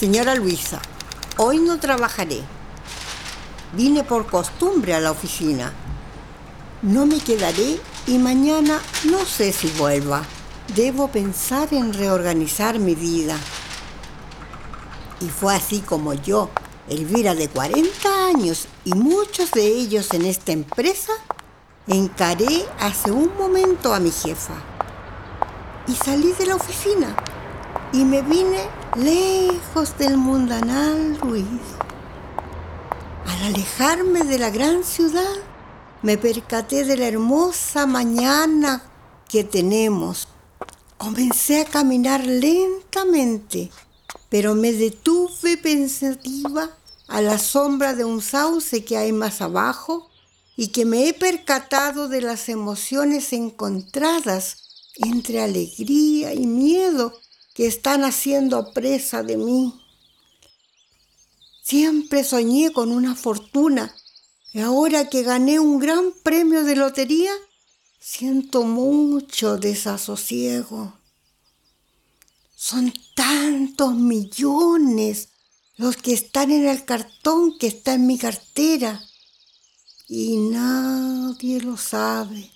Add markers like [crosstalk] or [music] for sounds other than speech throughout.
Señora Luisa, hoy no trabajaré. Vine por costumbre a la oficina. No me quedaré y mañana no sé si vuelva. Debo pensar en reorganizar mi vida. Y fue así como yo, Elvira de 40 años y muchos de ellos en esta empresa, encaré hace un momento a mi jefa. Y salí de la oficina y me vine lejos del mundanal ruido. Al alejarme de la gran ciudad, me percaté de la hermosa mañana que tenemos. Comencé a caminar lentamente, pero me detuve pensativa a la sombra de un sauce que hay más abajo y que me he percatado de las emociones encontradas entre alegría y miedo que están haciendo presa de mí. Siempre soñé con una fortuna y ahora que gané un gran premio de lotería, siento mucho desasosiego. Son tantos millones los que están en el cartón que está en mi cartera y nadie lo sabe,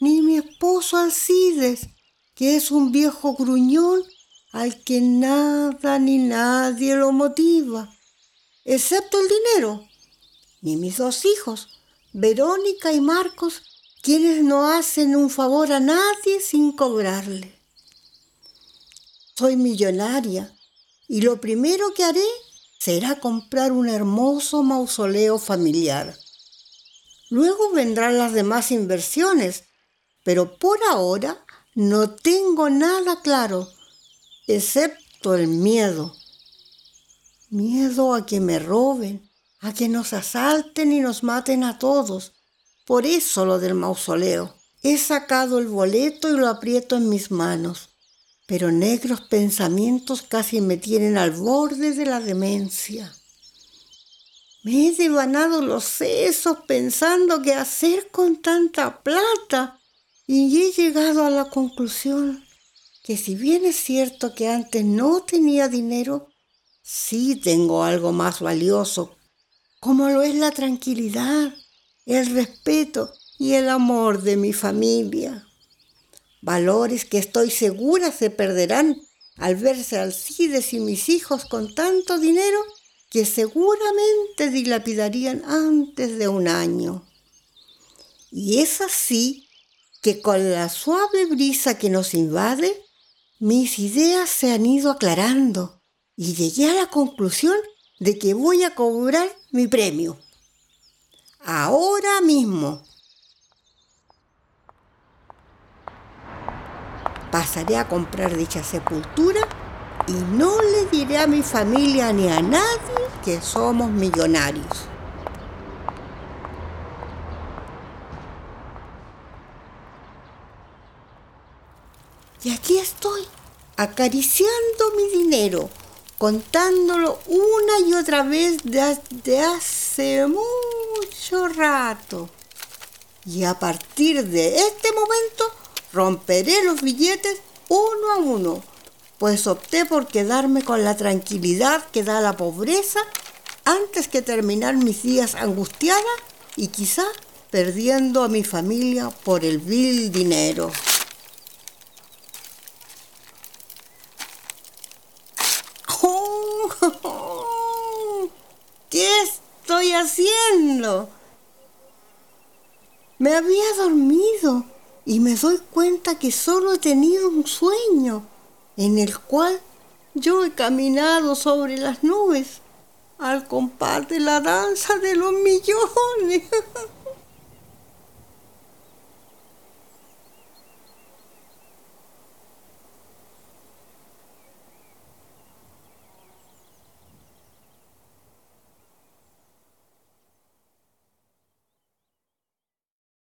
ni mi esposo Alcides, que es un viejo gruñón al que nada ni nadie lo motiva, excepto el dinero, ni mis dos hijos, Verónica y Marcos, quienes no hacen un favor a nadie sin cobrarle. Soy millonaria y lo primero que haré será comprar un hermoso mausoleo familiar. Luego vendrán las demás inversiones, pero por ahora no tengo nada claro excepto el miedo. Miedo a que me roben, a que nos asalten y nos maten a todos. Por eso lo del mausoleo. He sacado el boleto y lo aprieto en mis manos, pero negros pensamientos casi me tienen al borde de la demencia. Me he devanado los sesos pensando qué hacer con tanta plata y he llegado a la conclusión que si bien es cierto que antes no tenía dinero, sí tengo algo más valioso, como lo es la tranquilidad, el respeto y el amor de mi familia. Valores que estoy segura se perderán al verse Alcides y mis hijos con tanto dinero que seguramente dilapidarían antes de un año. Y es así que con la suave brisa que nos invade, mis ideas se han ido aclarando y llegué a la conclusión de que voy a cobrar mi premio. Ahora mismo. Pasaré a comprar dicha sepultura y no le diré a mi familia ni a nadie que somos millonarios. Y aquí estoy, acariciando mi dinero, contándolo una y otra vez desde hace mucho rato. Y a partir de este momento romperé los billetes uno a uno, pues opté por quedarme con la tranquilidad que da la pobreza antes que terminar mis días angustiada y quizá perdiendo a mi familia por el vil dinero. ¿Qué estoy haciendo? Me había dormido y me doy cuenta que solo he tenido un sueño en el cual yo he caminado sobre las nubes al compás de la danza de los millones. [laughs]